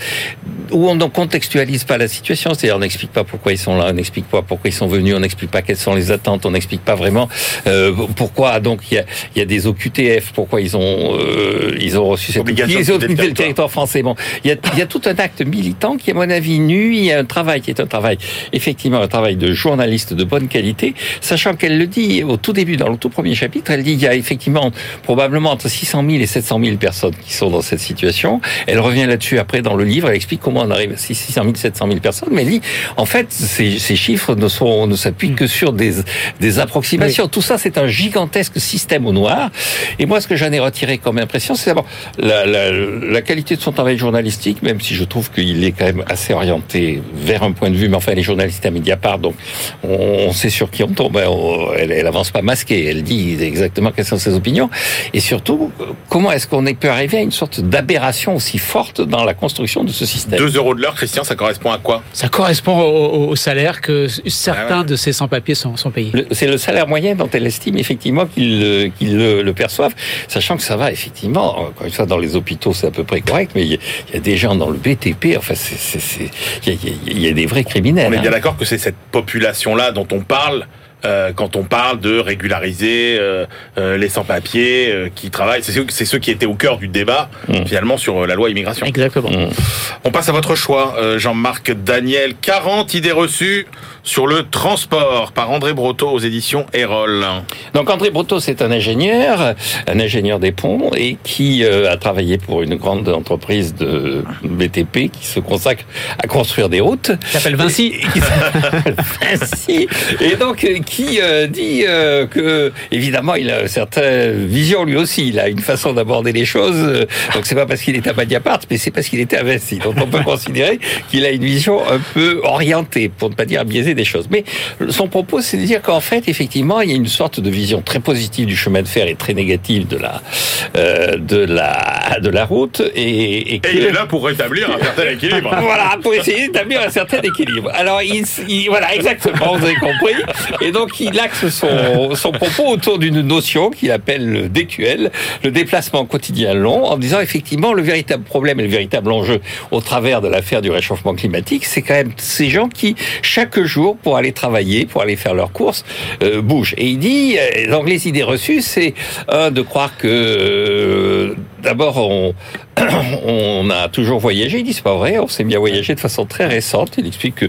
où on ne contextualise pas la situation, c'est-à-dire on n'explique pas pourquoi ils sont là, on n'explique pas pourquoi ils sont venus, on n'explique pas quelles sont les attentes, on n'explique pas vraiment euh, pourquoi donc il y a, y a, des OQTF, pourquoi ils ont euh, ils ont reçu cette obligation de le territoire français. Bon, il y, a, il y a tout un acte militant qui, à mon avis, nuit. Il y a un travail qui est un travail, effectivement, un travail de journaliste de bonne qualité, sachant qu'elle le dit au tout début, dans le tout premier chapitre, elle dit qu'il y a effectivement probablement entre 600 000 et 700 000 personnes qui sont dans cette situation. Elle revient là-dessus après dans le livre, elle explique comment on arrive à 600 000, 700 000 personnes, mais elle dit, en fait, ces, ces chiffres ne sont, ne s'appuient que sur des, des approximations. Tout ça, c'est un gigantesque système au noir. Et moi, ce que j'en ai retiré comme impression, c'est d'abord la, la, la, qualité de son travail journalistique, même si je trouve qu'il est quand même assez orienté vers un point de vue, mais enfin, les journalistes à Mediapart, donc on, sait sur qui on tombe. Elle, elle avance pas masquée, elle dit exactement quelles sont ses opinions. Et surtout, comment est-ce qu'on peut arriver à une sorte d'aberration aussi forte dans la construction de ce système? 2 euros de l'heure, Christian, ça correspond à quoi? Ça correspond au, salaire que certains ah de ces sans-papiers sont, sont, payés. C'est le salaire moyen dont elle estime effectivement qu'ils le, le, perçoivent, sachant que ça va effectivement, encore une fois, dans les hôpitaux, c'est à peu près correct, mais il y, a des gens dans le BTP, enfin, il y, a des vrais criminels. On est bien hein. d'accord que c'est cette population-là dont on parle euh, quand on parle de régulariser euh, euh, les sans-papiers qui travaillent. C'est ceux, qui étaient au cœur du débat, mmh. finalement, sur la loi immigration. Exactement. Mmh. On passe à votre choix, Jean-Marc Daniel. 40 idées reçues sur le transport par André Brotto aux éditions Erol. Donc André Brotto, c'est un ingénieur, un ingénieur des ponts et qui a travaillé pour une grande entreprise de BTP qui se consacre à construire des routes. Qui s'appelle Vinci. Vinci. Et donc qui euh, dit euh, que évidemment il a une certaine vision lui aussi, il a une façon d'aborder les choses. donc c'est pas parce qu'il est à Mediapart, mais c'est parce qu'il était investi. Donc on peut considérer qu'il a une vision un peu orientée, pour ne pas dire biaisée des choses. Mais son propos, c'est de dire qu'en fait, effectivement, il y a une sorte de vision très positive du chemin de fer et très négative de la euh, de la de la route. Et, et, il est là pour rétablir un certain équilibre. voilà, pour essayer d'établir un certain équilibre. Alors, il, voilà, exactement, vous avez compris. Et donc, il axe son, son propos autour d'une notion qu'il appelle le DQL, le déplacement quotidien long, en disant effectivement le véritable problème et le véritable enjeu au travers de l'affaire du réchauffement climatique, c'est quand même ces gens qui, chaque jour, pour aller travailler, pour aller faire leurs courses, euh, bougent. Et il dit, euh, donc les idées reçues, c'est un de croire que euh, d'abord on, a toujours voyagé. Il dit c'est pas vrai, on s'est bien voyagé de façon très récente. Il explique que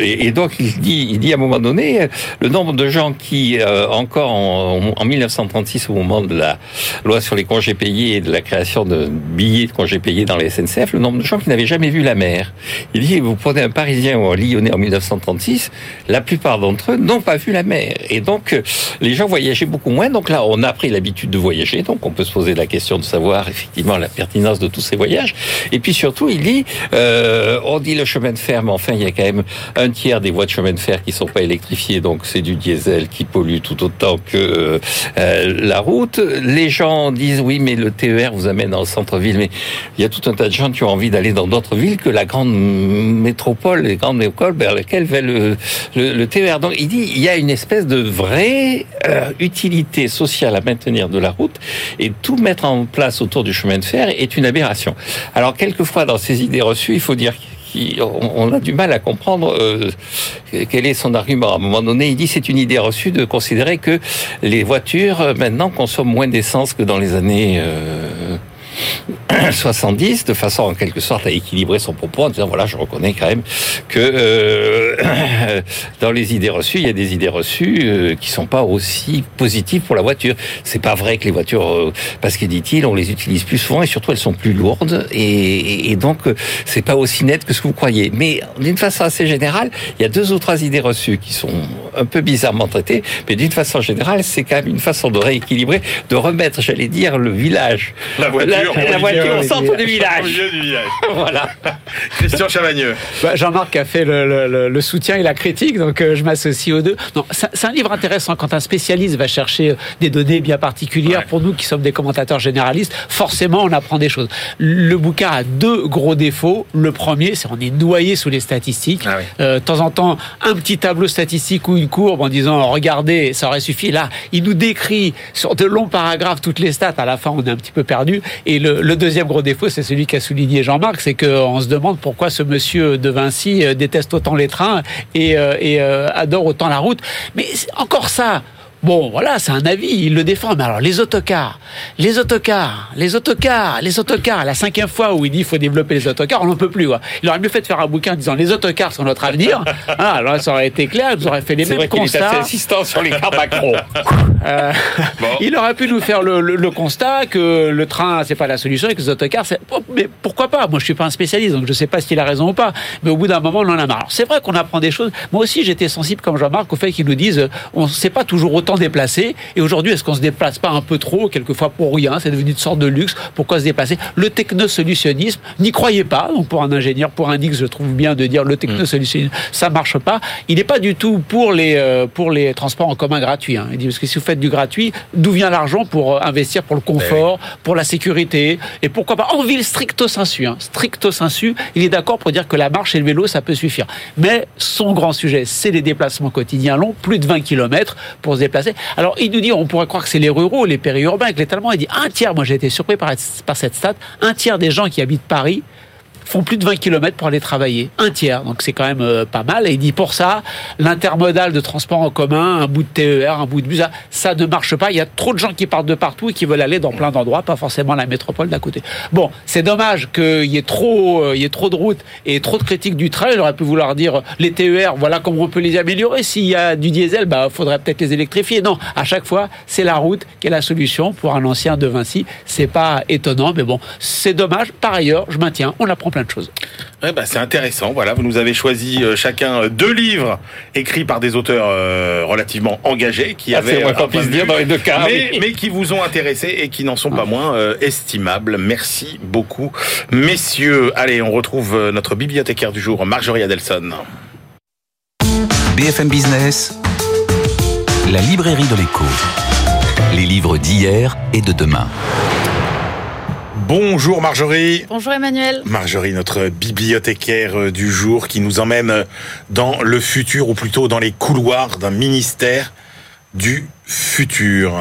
et donc il dit, il dit à un moment donné le nombre de gens qui, euh, encore en, 1936, au moment de la loi sur les congés payés et de la création de billets de congés payés dans les SNCF, le nombre de gens qui n'avaient jamais vu la mer. Il dit, vous prenez un Parisien ou un Lyonnais en 1936, la plupart d'entre eux n'ont pas vu la mer. Et donc, les gens voyageaient beaucoup moins. Donc là, on a pris l'habitude de voyager. Donc, on peut se poser la question de savoir effectivement la pertinence de tous ces voyages. Et puis surtout, il dit, euh, on dit le chemin de fer, mais enfin, il y a quand même un tiers des voies de chemin de fer qui sont pas électrifiées. Donc, c'est du diesel qui pollue tout autant que euh, la route. Les gens disent oui, mais le TER vous amène le centre-ville. Mais il y a tout un tas de gens qui ont envie d'aller dans d'autres villes que la grande métropole, les grandes métropoles vers lesquelles va le, le, TER. Donc il dit il y a une espèce de vraie euh, utilité sociale à maintenir de la route et tout mettre en place autour du chemin de fer est une aberration. Alors quelquefois dans ces idées reçues, il faut dire on, a du mal à comprendre euh, quel est son argument. À un moment donné, il dit c'est une idée reçue de considérer que les voitures euh, maintenant consomment moins d'essence que dans les années euh, 70, de façon en quelque sorte à équilibrer son propos en disant voilà, je reconnais quand même que euh, dans les idées reçues, il y a des idées reçues euh, qui sont pas aussi positives pour la voiture. C'est pas vrai que les voitures, euh, parce qu'il dit-il, on les utilise plus souvent et surtout elles sont plus lourdes et, et donc c'est pas aussi net que ce que vous croyez. Mais d'une façon assez générale, il y a deux ou trois idées reçues qui sont un peu bizarrement traitées, mais d'une façon générale, c'est quand même une façon de rééquilibrer, de remettre, j'allais dire, le village, la voiture la voiture au centre du village. Au milieu du village. voilà. Christian Chavagneux. Bah, Jean-Marc a fait le, le, le, soutien et la critique, donc euh, je m'associe aux deux. Non, c'est un livre intéressant quand un spécialiste va chercher euh, des données bien particulières. Ouais. Pour nous qui sommes des commentateurs généralistes, forcément on apprend des choses. Le bouquin a deux gros défauts. Le premier, c'est on est noyé sous les statistiques. Ah oui. euh, de temps en temps, un petit tableau statistique ou une courbe en disant regardez, ça aurait suffi. Là, il nous décrit sur de longs paragraphes toutes les stats. À la fin, on est un petit peu perdu. Et le, le deuxième gros défaut, c'est celui qu'a souligné Jean-Marc, c'est qu'on se demande pourquoi ce monsieur de Vinci euh, déteste autant les trains et, euh, et euh, adore autant la route. Mais encore ça, Bon, voilà, c'est un avis, il le défend. Mais alors, les autocars, les autocars, les autocars, les autocars, la cinquième fois où il dit qu'il faut développer les autocars, on n'en peut plus. Quoi. Il aurait mieux fait de faire un bouquin en disant les autocars sont notre avenir. ah, alors, ça aurait été clair, il aurait fait les mêmes vrai constats. Il est assez insistant sur les cars Macron. euh, bon. Il aurait pu nous faire le, le, le constat que le train, c'est pas la solution et que les autocars, c'est. Mais pourquoi pas? Moi, je suis pas un spécialiste, donc je sais pas s'il a raison ou pas. Mais au bout d'un moment, on en a marre. Alors, c'est vrai qu'on apprend des choses. Moi aussi, j'étais sensible, comme Jean-Marc, au fait qu'ils nous disent on ne sait pas toujours autant déplacer. Et aujourd'hui, est-ce qu'on se déplace pas un peu trop, quelquefois pour rien C'est devenu une sorte de luxe. Pourquoi se déplacer? Le technosolutionnisme, n'y croyez pas. Donc pour un ingénieur, pour un X, je trouve bien de dire le technosolutionnisme, ça marche pas. Il n'est pas du tout pour les euh, pour les transports en commun gratuits. Hein. Il dit parce que si vous faites du gratuit, d'où vient l'argent pour euh, investir pour le confort, oui. pour la sécurité et pourquoi pas en ville stricto sensu, hein, stricto sensu. Il est d'accord pour dire que la marche et le vélo, ça peut suffire. Mais son grand sujet, c'est les déplacements quotidiens longs, plus de 20 km pour se déplacer. Alors il nous dit, on pourrait croire que c'est les ruraux, les périurbains, avec l'étalement. Il dit un tiers, moi j'ai été surpris par, par cette stat, un tiers des gens qui habitent Paris font plus de 20 km pour aller travailler. Un tiers, donc c'est quand même euh, pas mal. Et il dit pour ça, l'intermodal de transport en commun, un bout de TER, un bout de bus, ça, ne marche pas. Il y a trop de gens qui partent de partout et qui veulent aller dans plein d'endroits, pas forcément la métropole d'à côté. Bon, c'est dommage qu'il y ait trop, euh, il y ait trop de routes et trop de critiques du train. Il aurait pu vouloir dire les TER, voilà comment on peut les améliorer. S'il y a du diesel, bah faudrait peut-être les électrifier. Non, à chaque fois, c'est la route qui est la solution pour un ancien de Vinci. C'est pas étonnant, mais bon, c'est dommage. Par ailleurs, je maintiens, on apprend plein de choses. Ouais, bah, c'est intéressant. Voilà, vous nous avez choisi euh, chacun deux livres écrits par des auteurs euh, relativement engagés qui ah, avaient dire dans les deux cas, mais, mais, qui vous ont intéressé et qui n'en sont pas moins euh, estimables. Merci beaucoup, messieurs. Allez, on retrouve euh, notre bibliothécaire du jour, Marjorie Adelson. BFM Business, la librairie de l'écho. Les livres d'hier et de demain. Bonjour Marjorie. Bonjour Emmanuel. Marjorie, notre bibliothécaire du jour qui nous emmène dans le futur ou plutôt dans les couloirs d'un ministère du futur.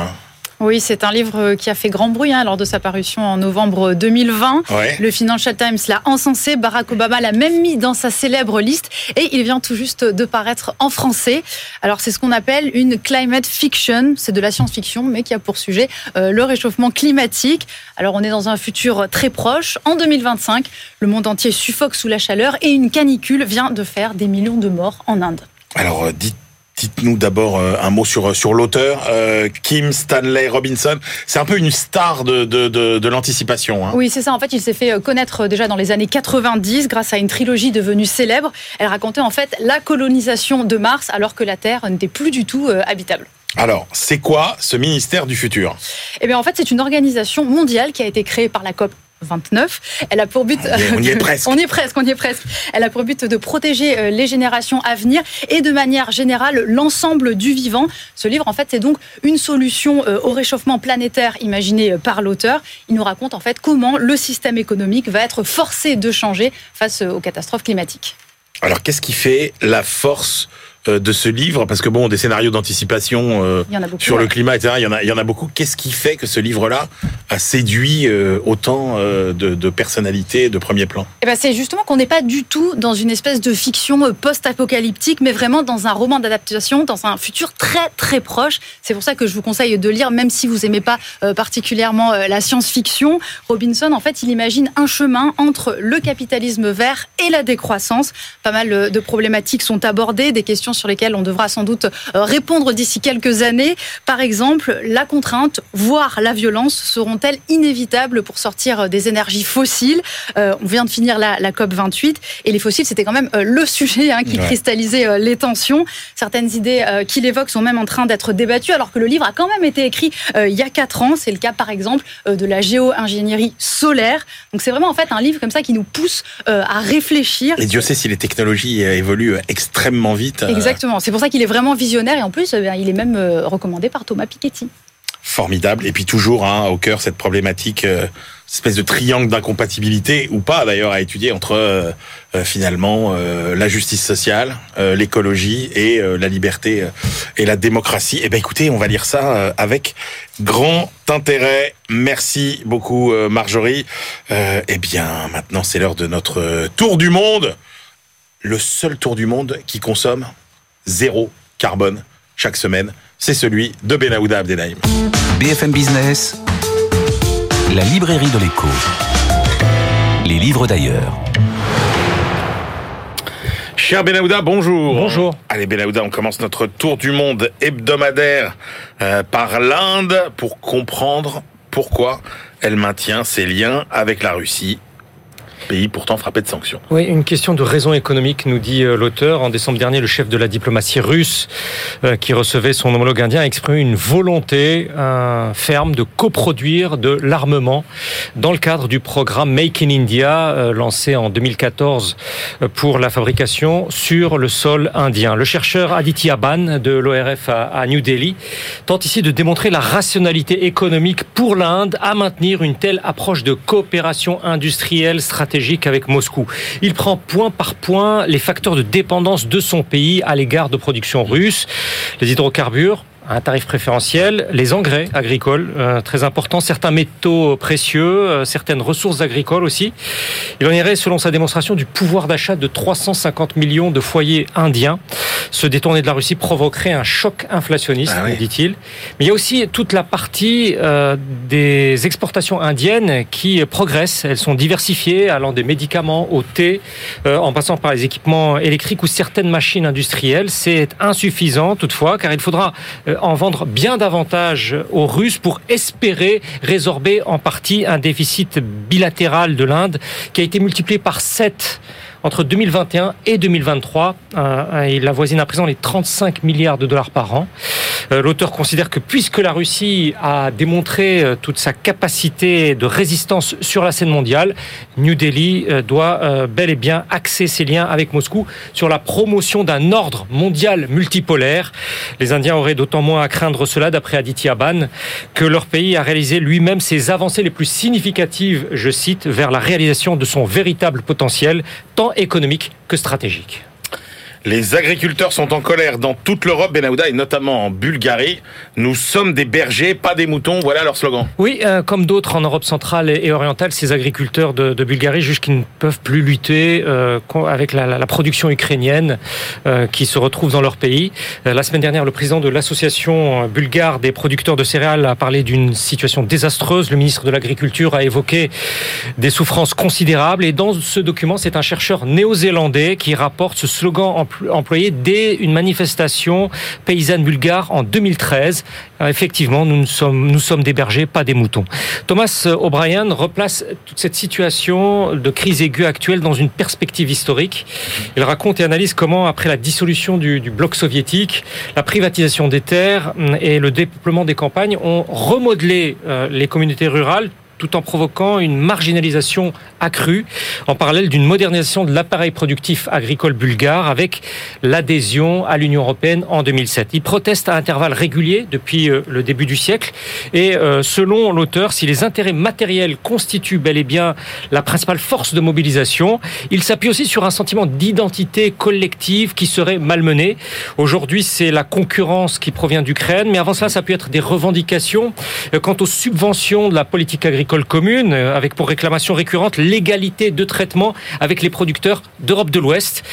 Oui, c'est un livre qui a fait grand bruit hein, lors de sa parution en novembre 2020. Ouais. Le Financial Times l'a encensé, Barack Obama l'a même mis dans sa célèbre liste et il vient tout juste de paraître en français. Alors c'est ce qu'on appelle une climate fiction, c'est de la science-fiction mais qui a pour sujet euh, le réchauffement climatique. Alors on est dans un futur très proche. En 2025, le monde entier suffoque sous la chaleur et une canicule vient de faire des millions de morts en Inde. Alors dites Dites-nous d'abord euh, un mot sur sur l'auteur, euh, Kim Stanley Robinson. C'est un peu une star de de, de, de l'anticipation. Hein. Oui, c'est ça. En fait, il s'est fait connaître déjà dans les années 90 grâce à une trilogie devenue célèbre. Elle racontait en fait la colonisation de Mars alors que la Terre n'était plus du tout euh, habitable. Alors, c'est quoi ce ministère du futur? Eh bien, en fait, c'est une organisation mondiale qui a été créée par la COP 29. Elle a pour but. On y est presque. on y est presque, on y est presque. Elle a pour but de protéger les générations à venir et de manière générale l'ensemble du vivant. Ce livre, en fait, c'est donc une solution au réchauffement planétaire imaginé par l'auteur. Il nous raconte en fait comment le système économique va être forcé de changer face aux catastrophes climatiques. Alors, qu'est-ce qui fait la force de ce livre parce que bon des scénarios d'anticipation euh, sur ouais. le climat etc il y en a il y en a beaucoup. Qu'est-ce qui fait que ce livre là a séduit euh, autant euh, de, de, personnalités de premier plan? Eh ben c'est justement qu'on n'est pas du tout dans une espèce de fiction post-apocalyptique mais vraiment dans un roman d'adaptation dans un futur très très proche. C'est pour ça que je vous conseille de lire même si vous aimez pas particulièrement la science-fiction. Robinson en fait il imagine un chemin entre le capitalisme vert et la décroissance. Pas mal de problématiques sont abordées des questions questions sur lesquelles on devra sans doute répondre d'ici quelques années. Par exemple, la contrainte, voire la violence, seront-elles inévitables pour sortir des énergies fossiles? On vient de finir la, la COP 28 et les fossiles, c'était quand même le sujet hein, qui cristallisait les tensions. Certaines idées qu'il évoque sont même en train d'être débattues, alors que le livre a quand même été écrit il y a quatre ans. C'est le cas, par exemple, de la géo-ingénierie solaire. Donc c'est vraiment en fait un livre comme ça qui nous pousse euh, à réfléchir. Et Dieu sait si les technologies euh, évoluent extrêmement vite. Euh. Exactement. C'est pour ça qu'il est vraiment visionnaire et en plus, il est même recommandé par Thomas Piketty. Formidable. Et puis toujours hein, au cœur cette problématique espèce de triangle d'incompatibilité ou pas d'ailleurs à étudier entre euh, euh, finalement euh, la justice sociale, l'écologie et la liberté et la démocratie. Eh ben écoutez, on va lire ça avec grand intérêt. Merci beaucoup Marjorie. eh bien maintenant c'est l'heure de notre tour du monde. Le seul tour du monde qui consomme zéro carbone chaque semaine, c'est celui de Benahouda Abdelhaim. BFM Business la librairie de l'écho. Les livres d'ailleurs. Cher Benahouda, bonjour. Bonjour. Allez Benahouda, on commence notre tour du monde hebdomadaire euh, par l'Inde pour comprendre pourquoi elle maintient ses liens avec la Russie pays pourtant frappé de sanctions. Oui, une question de raison économique, nous dit euh, l'auteur. En décembre dernier, le chef de la diplomatie russe, euh, qui recevait son homologue indien, a exprimé une volonté ferme de coproduire de l'armement dans le cadre du programme Make in India, euh, lancé en 2014 pour la fabrication sur le sol indien. Le chercheur Aditya Ban de l'ORF à New Delhi tente ici de démontrer la rationalité économique pour l'Inde à maintenir une telle approche de coopération industrielle stratégique avec Moscou. Il prend point par point les facteurs de dépendance de son pays à l'égard de production russe, les hydrocarbures, un tarif préférentiel, les engrais agricoles, euh, très important, certains métaux précieux, euh, certaines ressources agricoles aussi. Il en irait, selon sa démonstration, du pouvoir d'achat de 350 millions de foyers indiens. Se détourner de la Russie provoquerait un choc inflationniste, ah dit-il. Mais il y a aussi toute la partie euh, des exportations indiennes qui progressent. Elles sont diversifiées, allant des médicaments au thé, en passant par les équipements électriques ou certaines machines industrielles. C'est insuffisant toutefois, car il faudra en vendre bien davantage aux Russes pour espérer résorber en partie un déficit bilatéral de l'Inde qui a été multiplié par 7 entre 2021 et 2023. Euh, il avoisine à présent les 35 milliards de dollars par an. Euh, l'auteur considère que puisque la Russie a démontré euh, toute sa capacité de résistance sur la scène mondiale, New Delhi doit bel et bien axer ses liens avec Moscou sur la promotion d'un ordre mondial multipolaire. Les Indiens auraient d'autant moins à craindre cela, d'après Aditya Ban, que leur pays a réalisé lui-même ses avancées les plus significatives, je cite, vers la réalisation de son véritable potentiel, tant économique que stratégique. Les agriculteurs sont en colère dans toute l'Europe, Benahouda, et notamment en Bulgarie. Nous sommes des bergers, pas des moutons. Voilà leur slogan. Oui, euh, comme d'autres en Europe centrale et orientale, ces agriculteurs de, Bulgarie jugent qu'ils ne peuvent plus lutter euh, avec la, production ukrainienne euh, qui se retrouve dans leur pays. la semaine dernière, le président de l'association bulgare des producteurs de céréales a parlé d'une situation désastreuse. Le ministre de l'Agriculture a évoqué des souffrances considérables. Et dans ce document, c'est un chercheur néo-zélandais qui rapporte ce slogan en employé dès une manifestation paysanne bulgare en 2013. Euh, effectivement, nous sommes, nous sommes des bergers, pas des moutons. Thomas O'Brien replace toute cette situation de crise aiguë actuelle dans une perspective historique. Il raconte et analyse comment, après la dissolution du, bloc soviétique, la privatisation des terres hum, et le dépeuplement des campagnes ont remodelé euh, les communautés rurales tout en provoquant une marginalisation accrue, en parallèle d'une modernisation de l'appareil productif agricole bulgare avec l'adhésion à l'Union européenne en 2007. Il proteste à intervalles réguliers depuis euh, le début du siècle et euh, selon l'auteur, si les intérêts matériels constituent bel et bien la principale force de mobilisation, il s'appuie aussi sur un sentiment d'identité collective qui serait malmené. Aujourd'hui, c'est la concurrence qui provient d'Ukraine, mais avant cela, ça peut être des revendications euh, quant aux subventions de la politique agricole agricole commune, avec pour réclamation récurrente l'égalité de traitement avec les producteurs d'Europe de l'Ouest,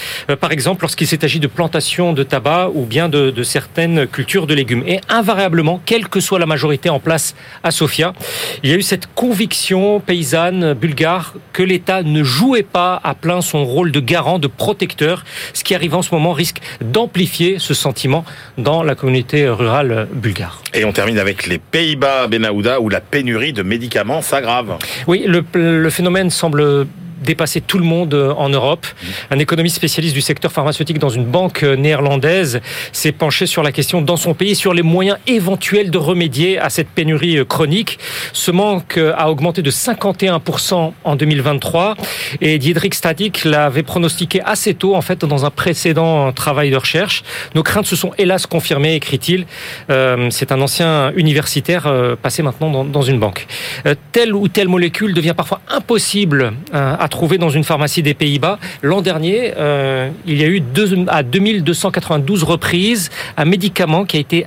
par exemple lorsqu'il agi de plantation de tabac ou bien de certaines cultures de légumes. Et invariablement, quelle que soit la majorité en place à Sofia, il y a eu cette conviction paysanne bulgare que l'État ne jouait pas à plein son rôle de garant, de protecteur. Ce qui arrive en ce moment risque d'amplifier ce sentiment dans la communauté rurale bulgare. Et on termine avec les Pays-Bas, Benahouda, où la pénurie de médicaments Oui, le phénomène semble dépasser tout le monde euh, en Europe. Un économiste spécialiste du secteur pharmaceutique dans une banque euh, néerlandaise s'est penché sur la question dans son pays, sur les moyens éventuels de remédier à cette pénurie euh, chronique. Ce manque a augmenté de 51% en 2023 et Diedrich Stadik l'avait pronostiqué assez tôt, en fait, dans un précédent travail de recherche. Nos craintes se sont hélas confirmées, écrit-il. C'est un ancien universitaire passé maintenant dans une banque. Telle ou telle molécule devient parfois impossible à trouvé dans une pharmacie des Pays-Bas. L'an dernier, euh, il y a eu deux, à 2292 reprises un médicament qui a été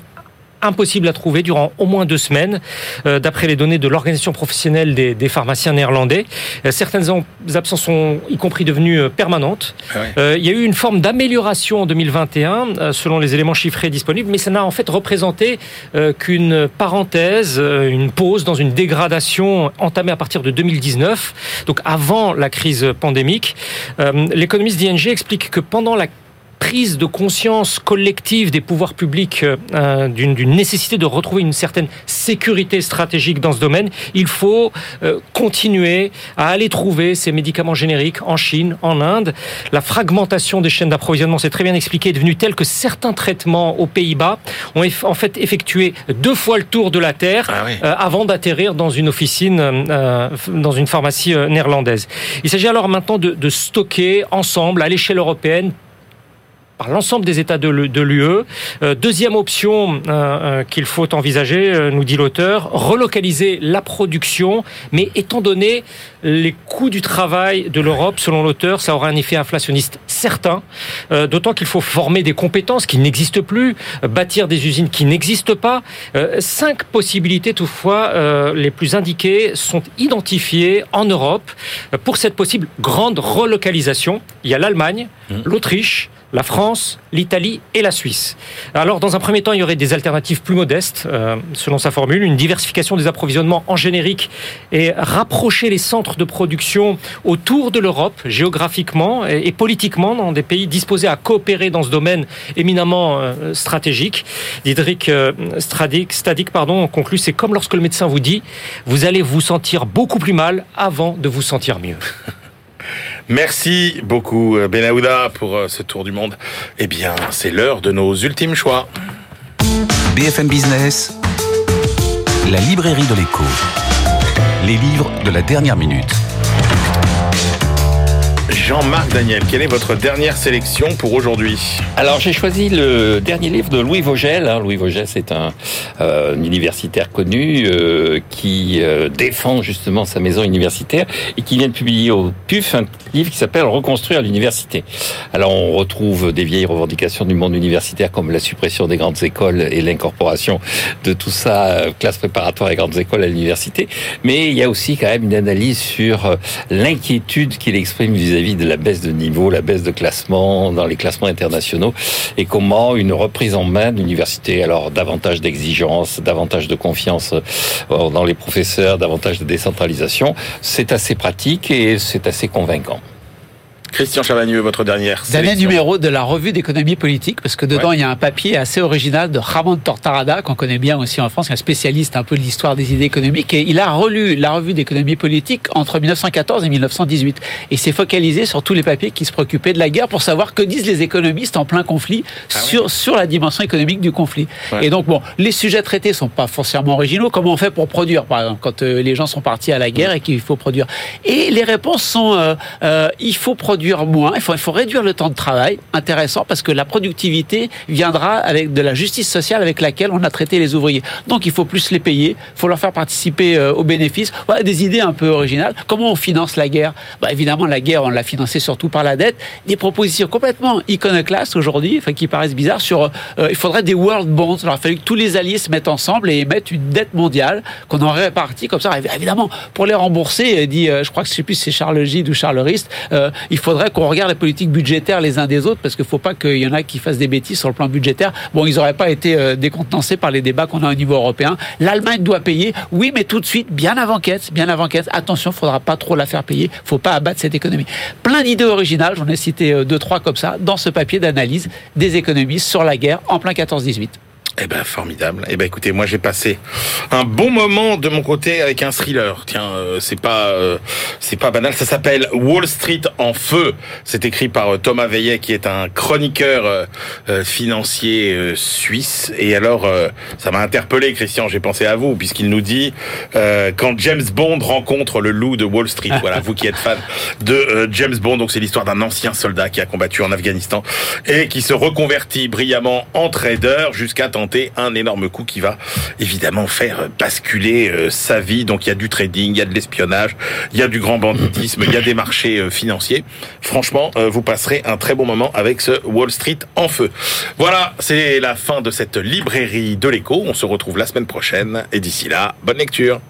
impossible à trouver durant au moins deux semaines, euh, d'après les données de l'organisation professionnelle des, des pharmaciens néerlandais. Euh, certaines absences sont y compris devenues euh, permanentes. Ah il y a eu une forme d'amélioration en 2021 selon les éléments chiffrés disponibles, mais ça n'a en fait représenté qu'une parenthèse, une pause dans une dégradation entamée à partir de 2019, donc avant la crise pandémique. L'économiste d'ING explique que pendant la prise de conscience collective des pouvoirs publics euh, d'une nécessité de retrouver une certaine sécurité stratégique dans ce domaine, il faut euh, continuer à aller trouver ces médicaments génériques en Chine, en Inde. La fragmentation des chaînes d'approvisionnement, c'est très bien expliqué, est devenue telle que certains traitements aux Pays-Bas ont en fait effectué deux fois le tour de la Terre ah euh, avant d'atterrir dans une officine, dans une pharmacie néerlandaise. Il s'agit alors maintenant de, de stocker ensemble à l'échelle européenne par l'ensemble des États de l'UE. Euh, deuxième option euh, euh, qu'il faut envisager, nous dit l'auteur, relocaliser la production, mais étant donné les coûts du travail de l'Europe, selon l'auteur, ça aura un effet inflationniste certain, d'autant qu'il faut former des compétences qui n'existent plus, bâtir des usines qui n'existent pas. cinq possibilités, toutefois, les plus indiquées sont identifiées en Europe pour cette possible grande relocalisation. Il y a l'Allemagne, mmh. l'Autriche, la France, l'Italie et la Suisse. Alors, dans un premier temps, il y aurait des alternatives plus modestes, euh, selon sa formule, une diversification des approvisionnements en générique et rapprocher les centres de production autour de l'Europe, géographiquement et, politiquement, dans des pays disposés à coopérer dans ce domaine éminemment euh, stratégique. Diedrich euh, pardon, conclut, c'est comme lorsque le médecin vous dit, vous allez vous sentir beaucoup plus mal avant de vous sentir mieux. Merci beaucoup euh, Benahouda pour euh, ce tour du monde. Eh bien, c'est l'heure de nos ultimes choix. BFM Business, la librairie de l'écho. Les livres de la dernière minute. Jean-Marc Daniel, quelle est votre dernière sélection pour aujourd'hui Alors j'ai choisi le dernier livre de Louis Vogel. Hein. Louis Vogel, c'est un, euh, universitaire connu euh, qui euh, défend justement sa maison universitaire et qui vient de publier au PUF un livre qui s'appelle Reconstruire l'université. Alors on retrouve des vieilles revendications du monde universitaire comme la suppression des grandes écoles et l'incorporation de tout ça, classe préparatoire et grandes écoles à l'université. Mais il y a aussi quand même une analyse sur l'inquiétude qu'il exprime vis-à-vis de la baisse de niveau, la baisse de classement dans les classements internationaux et comment une reprise en main d'université, alors davantage d'exigence, davantage de confiance euh, dans les professeurs, davantage de décentralisation, c'est assez pratique et c'est assez convaincant. Christian Chavagneux, votre dernière Dernier numéro de la revue d'économie politique, parce que dedans, il y a un papier assez original de Ramon Tortarada, qu'on connaît bien aussi en France, un spécialiste un peu de l'histoire des idées économiques, et il a relu la revue d'économie politique entre 1914 et 1918. Et s'est focalisé sur tous les papiers qui se préoccupaient de la guerre pour savoir que disent les économistes en plein conflit ah sur, sur la dimension économique du conflit. Et donc, bon, les sujets traités sont pas forcément originaux. Comment on fait pour produire, par exemple, quand euh, les gens sont partis à la guerre et qu'il faut produire? Et les réponses sont, euh, euh, il faut produire produire moins, il faut, il faut réduire le temps de travail, intéressant, parce que la productivité viendra avec de la justice sociale avec laquelle on a traité les ouvriers. Donc il faut plus les payer, il faut leur faire participer euh, aux bénéfices. Voilà des idées un peu originales. Comment on finance la guerre? Bah, Évidemment, la guerre, on l'a financée surtout par la dette. Des propositions complètement iconoclastes aujourd'hui, enfin, qui paraissent bizarres, sur euh, il faudrait des world bonds. Alors il a que tous les alliés se mettent ensemble et émettent une dette mondiale qu'on en répartit comme ça. Évidemment, pour les rembourser, dit, je crois que je sais plus c'est Charles Gide ou Charles Rist, il faudrait qu'on regarde les politiques budgétaires les uns des autres parce qu'il ne faut pas qu'il y en a qui fassent des bêtises sur le plan budgétaire. Bon, ils n'auraient pas été euh, décontenancés par les débats qu'on a au niveau européen. L'Allemagne doit payer, oui, mais tout de suite, bien avant Keynes, bien avant Keynes. Attention, il faudra pas trop la faire payer. Il faut pas abattre cette économie. Plein d'idées originales, j'en ai cité euh, deux, trois comme ça, dans ce papier d'analyse des économistes sur la guerre en plein 14-18. Eh ben formidable. Eh ben écoutez, moi j'ai passé un bon moment de mon côté avec un thriller. Tiens, euh, c'est pas euh, c'est pas banal. Ça s'appelle Wall Street en feu. C'est écrit par euh, Thomas Veillet, qui est un chroniqueur financier suisse. Et alors, ça m'a interpellé, Christian. J'ai pensé à vous puisqu'il nous dit quand James Bond rencontre le loup de Wall Street. Voilà, vous qui êtes fan de James Bond. Donc c'est l'histoire d'un ancien soldat qui a combattu en Afghanistan et qui se reconvertit brillamment en trader jusqu'à un énorme coup qui va évidemment faire basculer euh, sa vie. Donc il y a du trading, il y a de l'espionnage, il y a du grand banditisme, il y a des marchés euh, financiers. Franchement, euh, vous passerez un très bon moment avec ce Wall Street en feu. Voilà, c'est la fin de cette librairie de l'écho. On se retrouve la semaine prochaine et d'ici là, bonne lecture.